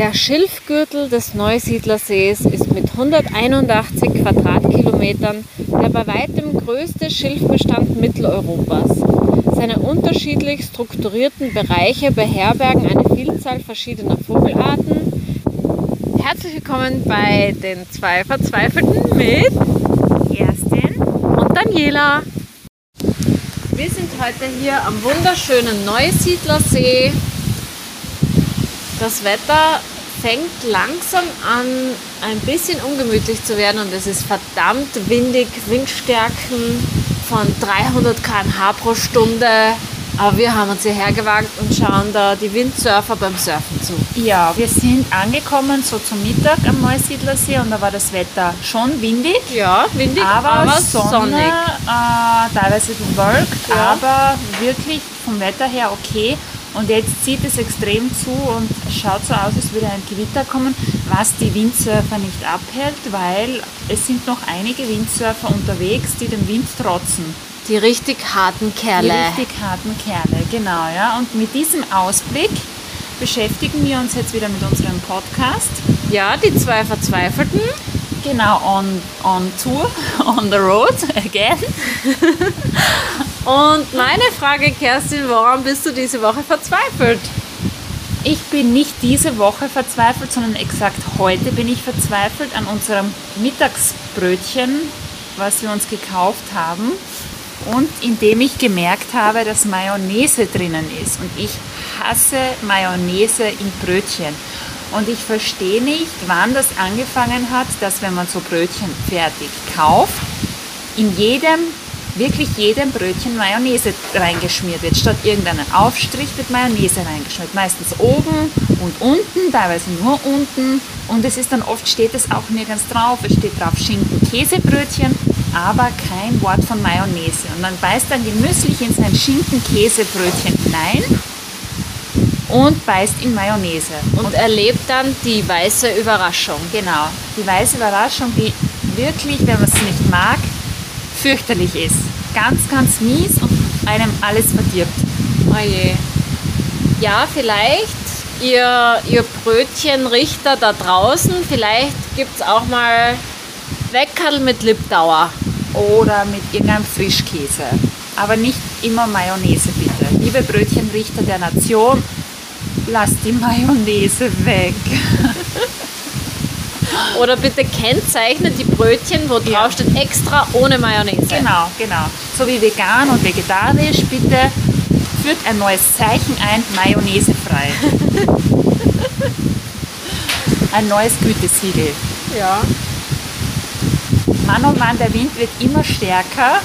Der Schilfgürtel des Neusiedlersees ist mit 181 Quadratkilometern der bei weitem größte Schilfbestand Mitteleuropas. Seine unterschiedlich strukturierten Bereiche beherbergen eine Vielzahl verschiedener Vogelarten. Herzlich willkommen bei den zwei Verzweifelten mit Kerstin und Daniela. Wir sind heute hier am wunderschönen Neusiedlersee. Das Wetter fängt langsam an, ein bisschen ungemütlich zu werden und es ist verdammt windig, Windstärken von 300 km/h pro Stunde. Aber wir haben uns hierher gewagt und schauen da die Windsurfer beim Surfen zu. Ja, wir sind angekommen so zum Mittag am Neusiedlersee und da war das Wetter schon windig. Ja, windig, aber, aber Sonne, sonnig. Äh, teilweise bewölkt, Ja. aber wirklich vom Wetter her okay. Und jetzt zieht es extrem zu und schaut so aus, als würde ein Gewitter kommen, was die Windsurfer nicht abhält, weil es sind noch einige Windsurfer unterwegs, die dem Wind trotzen. Die richtig harten Die Kerle. richtig harten Kerle, genau, ja. Und mit diesem Ausblick beschäftigen wir uns jetzt wieder mit unserem Podcast. Ja, die zwei Verzweifelten. Genau, on, on Tour, on the road again. Und meine Frage, Kerstin, woran bist du diese Woche verzweifelt? Ich bin nicht diese Woche verzweifelt, sondern exakt heute bin ich verzweifelt an unserem Mittagsbrötchen, was wir uns gekauft haben. Und indem ich gemerkt habe, dass Mayonnaise drinnen ist. Und ich hasse Mayonnaise in Brötchen. Und ich verstehe nicht, wann das angefangen hat, dass wenn man so Brötchen fertig kauft, in jedem, wirklich jedem Brötchen Mayonnaise reingeschmiert wird. Statt irgendeinen Aufstrich wird Mayonnaise reingeschmiert. Meistens oben und unten, teilweise nur unten. Und es ist dann oft steht es auch nirgends drauf. Es steht drauf Schinken, Käsebrötchen, aber kein Wort von Mayonnaise. Und man beißt dann genüsslich in sein Schinken-Käsebrötchen hinein und beißt in Mayonnaise. Und erlebt dann die weiße Überraschung. Genau, die weiße Überraschung, die wirklich, wenn man es nicht mag, fürchterlich ist. Ganz, ganz mies und einem alles verdirbt. Oje. Ja, vielleicht ihr, ihr Brötchenrichter da draußen, vielleicht gibt es auch mal Weckerl mit Lipdauer. Oder mit irgendeinem Frischkäse. Aber nicht immer Mayonnaise bitte. Liebe Brötchenrichter der Nation, lasst die Mayonnaise weg. Oder bitte kennzeichnet die Brötchen, wo Ja. drauf steht extra ohne Mayonnaise. Genau, genau. So wie vegan und vegetarisch, bitte führt ein neues Zeichen ein, Mayonnaisefrei. ein neues Gütesiegel. Ja. Mann, oh Mann, der Wind wird immer stärker.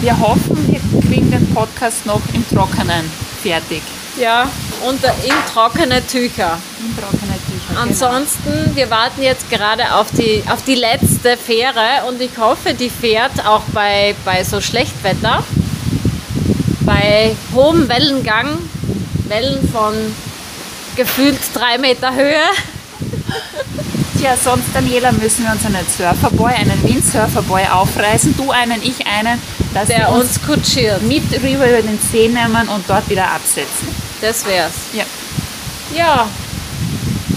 Wir hoffen, wir kriegen den Podcast noch im Trockenen fertig. Ja, und in trockene Tücher. In trockene Tücher. Ansonsten, wir warten jetzt gerade auf die, auf die letzte Fähre und ich hoffe, die fährt auch bei, bei so Schlechtwetter, bei hohem Wellengang, Wellen von gefühlt drei Meter Höhe. Tja, sonst, Daniela, müssen wir uns einen Surferboy, einen Windsurferboy aufreißen. Du einen, ich einen, dass Der uns uns kutschiert. mit rüber über den See nehmen und dort wieder absetzen. Das wär's. Ja. Ja,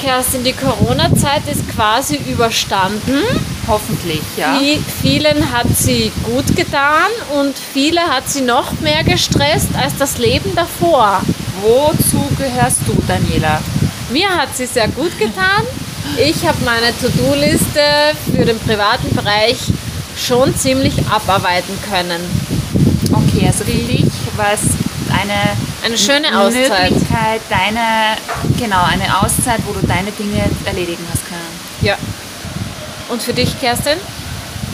Kerstin, die Corona-Zeit ist quasi überstanden. Hoffentlich, ja. Vi- Vielen hat sie gut getan und viele hat sie noch mehr gestresst als das Leben davor. Wozu gehörst du, Daniela? Mir hat sie sehr gut getan. Ich habe meine To-Do-Liste für den privaten Bereich schon ziemlich abarbeiten können. Okay, also für dich war es eine, Eine schöne Auszeit. Möglichkeit, deine, genau, eine Auszeit, wo du deine Dinge erledigen hast können. Ja. Und für dich, Kerstin?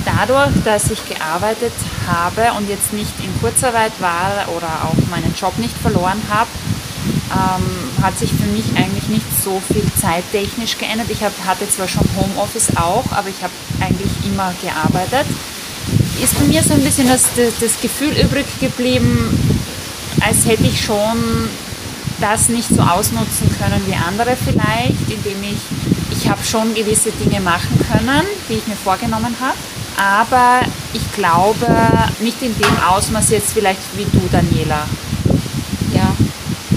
Dadurch, dass ich gearbeitet habe und jetzt nicht in Kurzarbeit war oder auch meinen Job nicht verloren habe, ähm, hat sich für mich eigentlich nicht so viel zeittechnisch geändert. Ich hab, hatte zwar schon Homeoffice auch, aber ich habe eigentlich immer gearbeitet. Ist bei mir so ein bisschen das, das, das Gefühl übrig geblieben, als hätte ich schon das nicht so ausnutzen können wie andere vielleicht, indem ich, ich habe schon gewisse Dinge machen können, die ich mir vorgenommen habe, aber ich glaube nicht in dem Ausmaß jetzt vielleicht wie du, Daniela. Ja.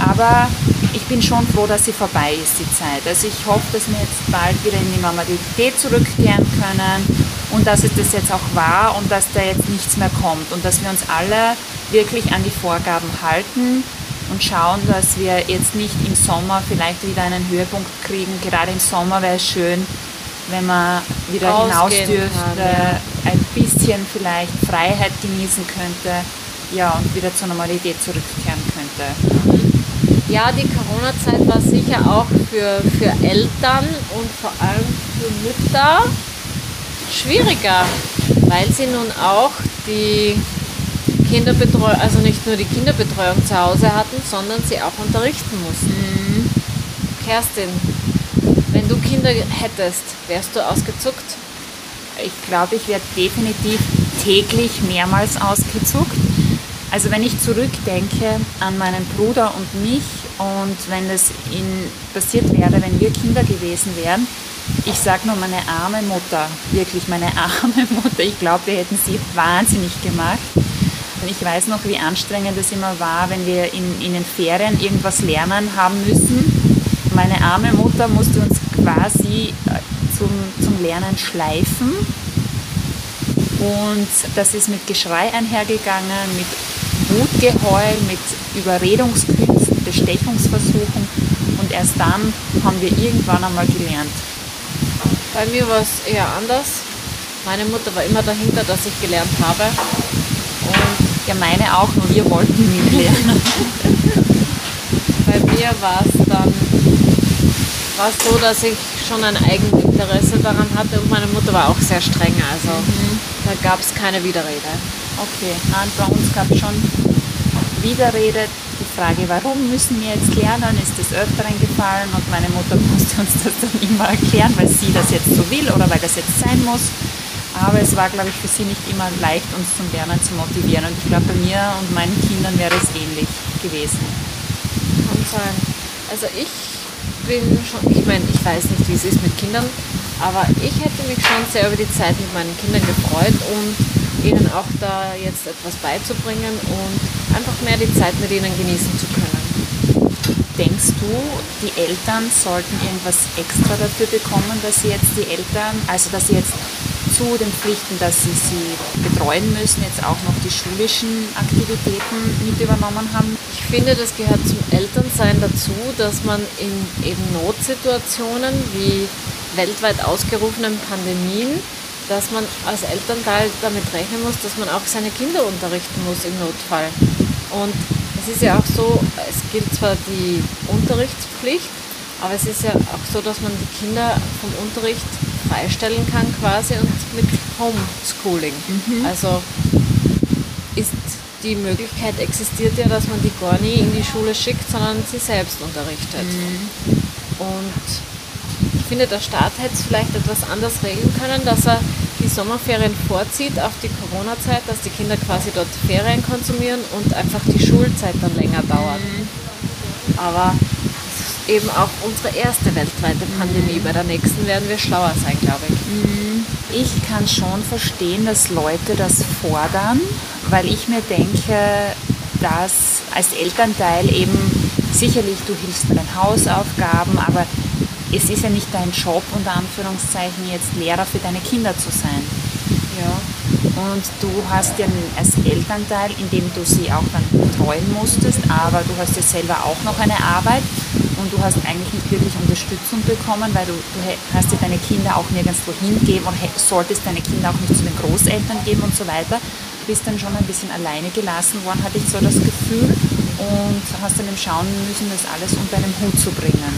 Aber ich bin schon froh, dass sie vorbei ist, die Zeit. Also ich hoffe, dass wir jetzt bald wieder in die Normalität zurückkehren können und dass es das jetzt auch war und dass da jetzt nichts mehr kommt und dass wir uns alle wirklich an die Vorgaben halten und schauen, dass wir jetzt nicht im Sommer vielleicht wieder einen Höhepunkt kriegen. Gerade im Sommer wäre es schön, wenn man wieder Ausgehen hinaus dürfte, ja. ein bisschen vielleicht Freiheit genießen könnte ja, und wieder zur Normalität zurückkehren könnte. Ja, die Corona-Zeit war sicher auch für, für Eltern und vor allem für Mütter schwieriger, weil sie nun auch die Kinderbetreuung, also nicht nur die Kinderbetreuung zu Hause hatten, sondern sie auch unterrichten mussten. Mhm. Kerstin, wenn du Kinder hättest, wärst du ausgezuckt? Ich glaube, ich wäre definitiv täglich mehrmals ausgezuckt. Also wenn ich zurückdenke an meinen Bruder und mich und wenn es in, passiert wäre, wenn wir Kinder gewesen wären, ich sage nur meine arme Mutter, wirklich meine arme Mutter, ich glaube, wir hätten sie wahnsinnig gemacht. Und ich weiß noch, wie anstrengend es immer war, wenn wir in, in den Ferien irgendwas lernen haben müssen. Meine arme Mutter musste uns quasi äh, zum, zum Lernen schleifen. Und das ist mit Geschrei einhergegangen, mit Wutgeheul, mit Überredungskünsten, Bestechungsversuchen. Und erst dann haben wir irgendwann einmal gelernt. Bei mir war es eher anders. Meine Mutter war immer dahinter, dass ich gelernt habe. Ja, meine auch, nur wir wollten nie lernen. Bei mir war es dann war es so, dass ich schon ein Eigeninteresse daran hatte und meine Mutter war auch sehr streng. Also mhm. da gab es keine Widerrede. Okay, bei uns gab es schon Widerrede. Die Frage, warum müssen wir jetzt lernen, ist des Öfteren gefallen und meine Mutter musste uns das dann immer erklären, weil sie das jetzt so will oder weil das jetzt sein muss. Aber es war, glaube ich, für sie nicht immer leicht, uns zum Lernen zu motivieren. Und ich glaube, bei mir und meinen Kindern wäre es ähnlich gewesen. Kann sein. Also ich bin schon, ich meine, ich weiß nicht, wie es ist mit Kindern, aber ich hätte mich schon sehr über die Zeit mit meinen Kindern gefreut und ihnen auch da jetzt etwas beizubringen und einfach mehr die Zeit mit ihnen genießen zu können. Denkst du, die Eltern sollten irgendwas extra dafür bekommen, dass sie jetzt die Eltern, also dass sie jetzt zu den Pflichten, dass sie sie betreuen müssen, jetzt auch noch die schulischen Aktivitäten mit übernommen haben? Ich finde, das gehört zum Elternsein dazu, dass man in eben Notsituationen wie weltweit ausgerufenen Pandemien, dass man als Elternteil damit rechnen muss, dass man auch seine Kinder unterrichten muss im Notfall. Und es ist ja auch so, es gilt zwar die Unterrichtspflicht, aber es ist ja auch so, dass man die Kinder vom Unterricht freistellen kann quasi und mit Homeschooling. Mhm. Also ist die Möglichkeit existiert ja, dass man die gar nie in die Schule schickt, sondern sie selbst unterrichtet. Mhm. Und ich finde, der Staat hätte es vielleicht etwas anders regeln können, dass er die Sommerferien vorzieht auf die Corona-Zeit, dass die Kinder quasi dort Ferien konsumieren und einfach die Schulzeit dann länger dauert. Mhm. Aber eben auch unsere erste weltweite Pandemie. Bei der nächsten werden wir schlauer sein, glaube ich. Mhm. Ich kann schon verstehen, dass Leute das fordern, weil ich mir denke, dass als Elternteil eben sicherlich du hilfst bei den Hausaufgaben, aber es ist ja nicht dein Job, unter Anführungszeichen, jetzt Lehrer für deine Kinder zu sein. Ja. Und du hast ja als Elternteil, indem du sie auch dann betreuen musstest, aber du hast ja selber auch noch eine Arbeit und du hast eigentlich nicht wirklich Unterstützung bekommen, weil du, du hast ja deine Kinder auch nirgendwo hingeben und solltest deine Kinder auch nicht zu den Großeltern geben und so weiter. Du bist dann schon ein bisschen alleine gelassen worden, hatte ich so das Gefühl und hast dann eben schauen müssen, das alles unter einen Hut zu bringen.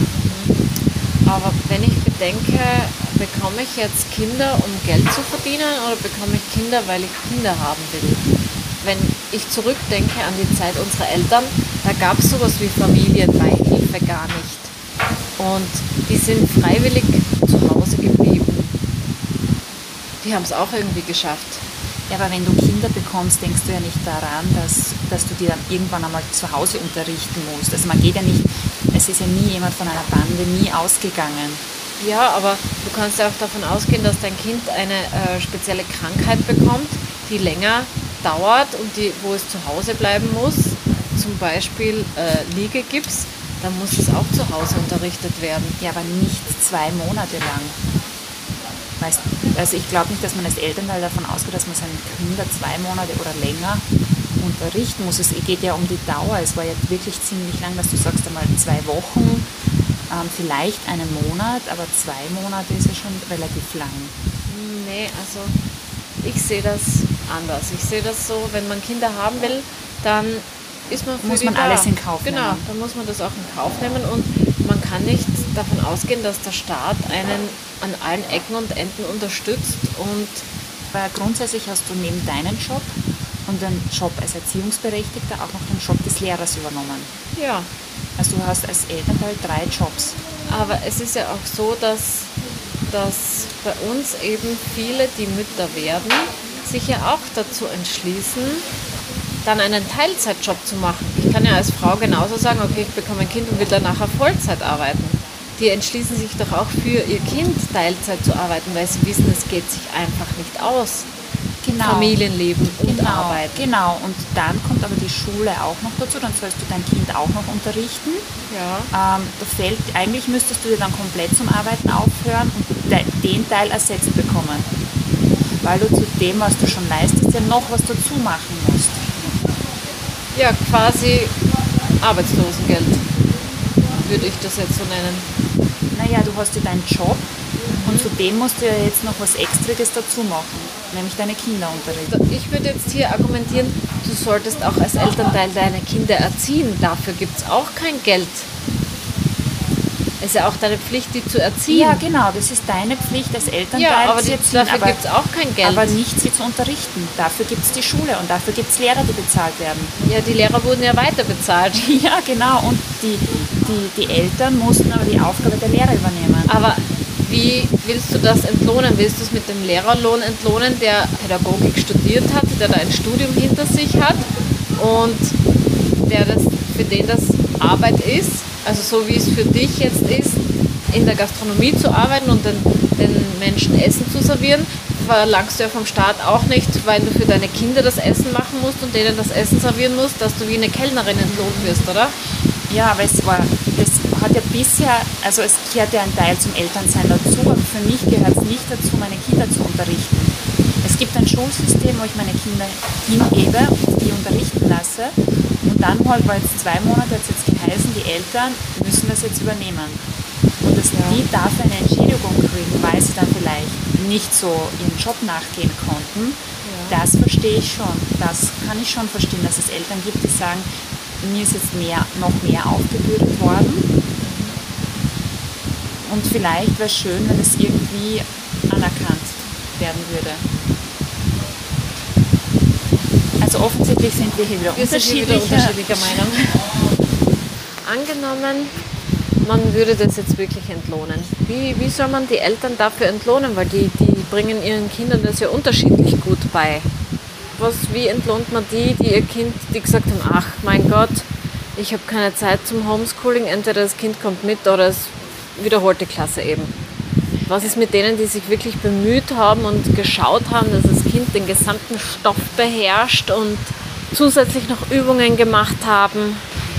Aber wenn ich bedenke, bekomme ich jetzt Kinder, um Geld zu verdienen oder bekomme ich Kinder, weil ich Kinder haben will? Wenn ich zurückdenke an die Zeit unserer Eltern, gab es sowas wie Familienbeihilfe gar nicht. Und die sind freiwillig zu Hause geblieben. Die haben es auch irgendwie geschafft. Ja, aber wenn du Kinder bekommst, denkst du ja nicht daran, dass, dass du die dann irgendwann einmal zu Hause unterrichten musst. Also man geht ja nicht, es ist ja nie jemand von einer Pandemie ausgegangen. Ja, aber du kannst ja auch davon ausgehen, dass dein Kind eine äh, spezielle Krankheit bekommt, die länger dauert und die, wo es zu Hause bleiben muss. Zum Beispiel äh, Liegegips, dann muss es auch zu Hause unterrichtet werden. Ja, aber nicht zwei Monate lang. Weißt, also ich glaube nicht, dass man als Elternteil davon ausgeht, dass man seine Kinder zwei Monate oder länger unterrichten muss. Es geht ja um die Dauer. Es war ja wirklich ziemlich lang, dass du sagst einmal zwei Wochen, ähm, vielleicht einen Monat, aber zwei Monate ist ja schon relativ lang. Nee, also ich sehe das anders. Ich sehe das so, wenn man Kinder haben will, dann ist man für Muss man da. alles in Kauf Genau, nehmen. dann muss man das auch in Kauf nehmen und man kann nicht davon ausgehen, dass der Staat einen an allen Ecken und Enden unterstützt und Weil grundsätzlich hast du neben deinem Job und dem Job als Erziehungsberechtigter auch noch den Job des Lehrers übernommen. ja, Also du hast als Elternteil drei Jobs. aber es ist ja auch so, dass, dass bei uns eben viele, die Mütter werden, sich ja auch dazu entschließen, dann einen Teilzeitjob zu machen. Ich kann ja als Frau genauso sagen, okay, ich bekomme ein Kind und will dann nachher Vollzeit arbeiten. Die entschließen sich doch auch für ihr Kind Teilzeit zu arbeiten, weil sie wissen, es geht sich einfach nicht aus. Familienleben und genau, Arbeiten. Genau, und dann kommt aber die Schule auch noch dazu, dann sollst du dein Kind auch noch unterrichten. Ja. Ähm, da fällt, eigentlich müsstest du dir dann komplett zum Arbeiten aufhören und de, den Teil ersetzt bekommen. Weil du zu dem, was du schon leistest, ja noch was dazu machen musst. Ja, quasi Arbeitslosengeld, würde ich das jetzt so nennen. Naja, du hast ja deinen Job und zu dem musst du ja jetzt noch was Extriges dazu machen, nämlich deine Kinder unterrichten. Ich würde jetzt hier argumentieren, du solltest auch als Elternteil deine Kinder erziehen. Dafür gibt es auch kein Geld. Es ist ja auch deine Pflicht, die zu erziehen. Ja, genau, das ist deine Pflicht als Elternteil, Ja, aber die, erziehen, dafür gibt es auch kein Geld. Aber nicht sie zu unterrichten. Dafür gibt es die Schule und dafür gibt es Lehrer, die bezahlt werden. ja, die Lehrer wurden ja weiter bezahlt. Ja, genau. Und die, die, die Eltern mussten aber die Aufgabe der Lehrer übernehmen. Aber wie willst du das entlohnen? Willst du es mit dem Lehrerlohn entlohnen, der Pädagogik studiert hat, der da ein Studium hinter sich hat und der das, für den das Arbeit ist? Also so wie es für dich jetzt ist, in der Gastronomie zu arbeiten und den, den Menschen Essen zu servieren, verlangst du ja vom Staat auch nicht, weil du für deine Kinder das Essen machen musst und denen das Essen servieren musst, dass du wie eine Kellnerin entlohnt wirst, oder? Ja, aber es war, das hat ja bisher, also es gehört ja ein Teil zum Elternsein dazu, aber für mich gehört es nicht dazu, meine Kinder zu unterrichten. Es gibt ein Schulsystem, wo ich meine Kinder hingebe und die unterrichten lasse. Und dann halt, weil es zwei Monate hat jetzt geheißen, die Eltern müssen das jetzt übernehmen. Und dass die dafür eine Entschädigung kriegen, weil sie dann vielleicht nicht so ihren Job nachgehen konnten, das verstehe ich schon. Das kann ich schon verstehen, dass es Eltern gibt, die sagen, mir ist jetzt mehr, noch mehr aufgebürdet worden. Und vielleicht wäre es schön, wenn es irgendwie anerkannt werden würde. Also offensichtlich sind wir hier wieder Wir sind hier wieder unterschiedlicher Meinung. Angenommen, man würde das jetzt wirklich entlohnen. Wie, wie soll man die Eltern dafür entlohnen? Weil die, die bringen ihren Kindern das ja unterschiedlich gut bei. Was, wie entlohnt man die, die ihr Kind, die gesagt haben, ach mein Gott, ich habe keine Zeit zum Homeschooling, entweder das Kind kommt mit oder es wiederholt die Klasse eben. Was ist mit denen, die sich wirklich bemüht haben und geschaut haben, dass das Kind den gesamten Stoff beherrscht und zusätzlich noch Übungen gemacht haben?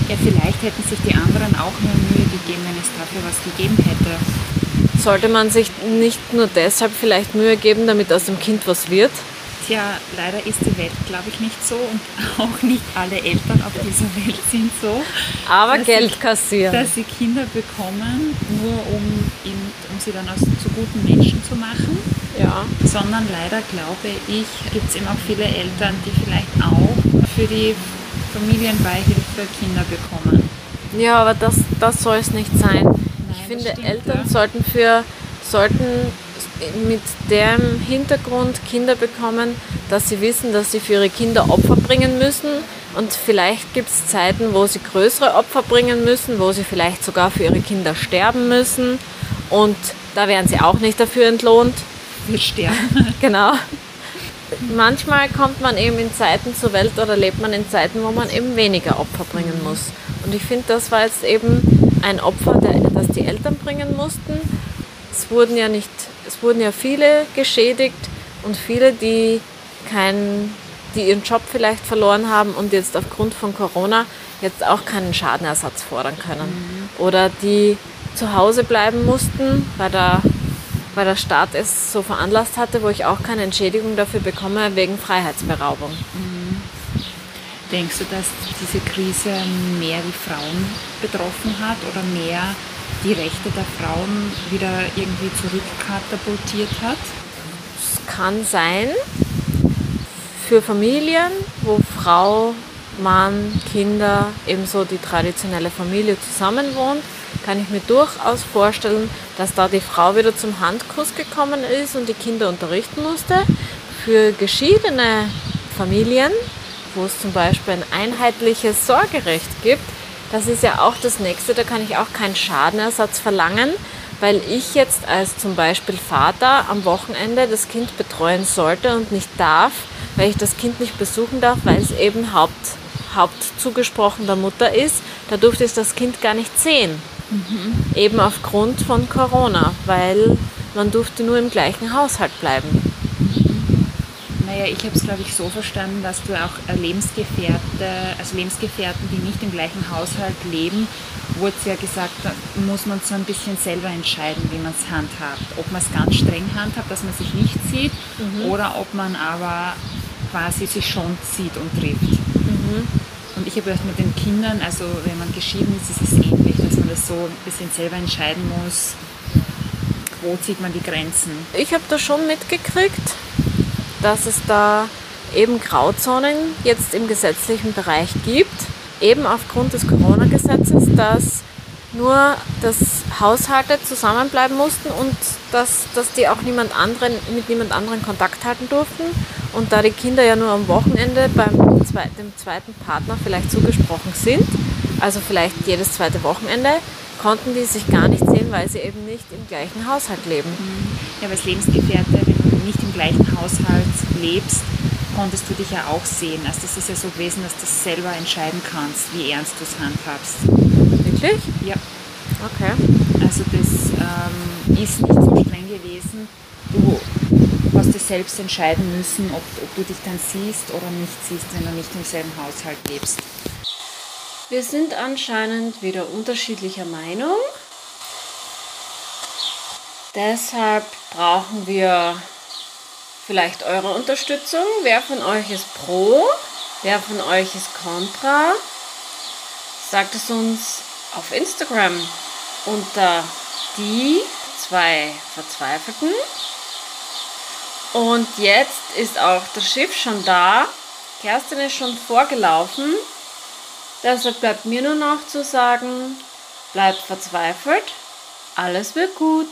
Ja, vielleicht hätten sich die anderen auch mehr Mühe gegeben, wenn es dafür was gegeben hätte. Sollte man sich nicht nur deshalb vielleicht Mühe geben, damit aus dem Kind was wird? Tja, leider ist die Welt, glaube ich, nicht so und auch nicht alle Eltern auf dieser Welt sind so. Aber Geld sie- kassieren. Dass sie Kinder bekommen, nur um, um sie dann aus, zu guten Menschen zu machen, Ja. sondern leider glaube ich, gibt es eben auch viele Eltern, die vielleicht auch für die Familienbeihilfe Kinder bekommen. Ja, aber das, das soll es nicht sein. ich das finde, stimmt, Eltern ja. sollten für sollten mit dem Hintergrund Kinder bekommen, dass sie wissen, dass sie für ihre Kinder Opfer bringen müssen. Und vielleicht gibt es Zeiten, wo sie größere Opfer bringen müssen, wo sie vielleicht sogar für ihre Kinder sterben müssen. Und da werden sie auch nicht dafür entlohnt. Wir sterben. Genau. Manchmal kommt man eben in Zeiten zur Welt oder lebt man in Zeiten, wo man eben weniger Opfer bringen muss. Und ich finde, das war jetzt eben ein Opfer, das die Eltern bringen mussten. Es wurden ja nicht, es wurden ja viele geschädigt und viele, die keinen, die ihren Job vielleicht verloren haben und jetzt aufgrund von Corona jetzt auch keinen Schadenersatz fordern können. Mhm. Oder die zu Hause bleiben mussten, weil der, weil der Staat es so veranlasst hatte, wo ich auch keine Entschädigung dafür bekomme wegen Freiheitsberaubung. Mhm. Denkst du, dass diese Krise mehr die Frauen betroffen hat oder mehr die Rechte der Frauen wieder irgendwie zurückkatapultiert hat? Es kann sein, für Familien, wo Frau, Mann, Kinder, ebenso die traditionelle Familie zusammenwohnt, kann ich mir durchaus vorstellen, dass da die Frau wieder zum Handkuss gekommen ist und die Kinder unterrichten musste. Für geschiedene Familien, wo es zum Beispiel ein einheitliches Sorgerecht gibt, das ist ja auch das nächste, da kann ich auch keinen Schadenersatz verlangen, weil ich jetzt als zum Beispiel Vater am Wochenende das Kind betreuen sollte und nicht darf, weil ich das Kind nicht besuchen darf, weil es eben Haupt, Hauptzugesprochen der Mutter ist. Da durfte ich das Kind gar nicht sehen. Mhm. Eben aufgrund von Corona, weil man durfte nur im gleichen Haushalt bleiben. Naja, ich habe es, glaube ich, so verstanden, dass du auch Lebensgefährte, also Lebensgefährten, die nicht im gleichen Haushalt leben, wurde es ja gesagt, da muss man so ein bisschen selber entscheiden, wie man es handhabt. Ob man es ganz streng handhabt, dass man sich nicht sieht, mhm. oder ob man aber quasi sich schon sieht und trifft. Mhm. Und ich habe gedacht, mit den Kindern, also wenn man geschieden ist, ist es ähnlich, dass man das so ein bisschen selber entscheiden muss, wo zieht man die Grenzen. Ich habe das schon mitgekriegt dass es da eben Grauzonen jetzt im gesetzlichen Bereich gibt, eben aufgrund des Corona-Gesetzes, dass nur dass Haushalte zusammenbleiben mussten und dass, dass die auch niemand anderen, mit niemand anderen Kontakt halten durften. Und da die Kinder ja nur am Wochenende beim zweiten, dem zweiten Partner vielleicht zugesprochen sind, also vielleicht jedes zweite Wochenende, konnten die sich gar nicht sehen, weil sie eben nicht im gleichen Haushalt leben. Ja, weil es Lebensgefährte, nicht im gleichen Haushalt lebst, konntest du dich ja auch sehen. Also das ist ja so gewesen, dass du selber entscheiden kannst, wie ernst du es handhabst. Wirklich? Ja. Okay. Also das ähm, ist nicht so streng gewesen. Du selbst entscheiden müssen, ob, ob du dich dann siehst oder nicht siehst, wenn du nicht im selben Haushalt lebst. Wir sind anscheinend wieder unterschiedlicher Meinung. Deshalb brauchen wir vielleicht eure Unterstützung. Wer von euch ist pro? Wer von euch ist contra? Sagt es uns auf Instagram unter die zwei Verzweifelten. Und jetzt ist auch das Schiff schon da. Kerstin ist schon vorgelaufen. Deshalb bleibt mir nur noch zu sagen, bleibt verzweifelt. Alles wird gut.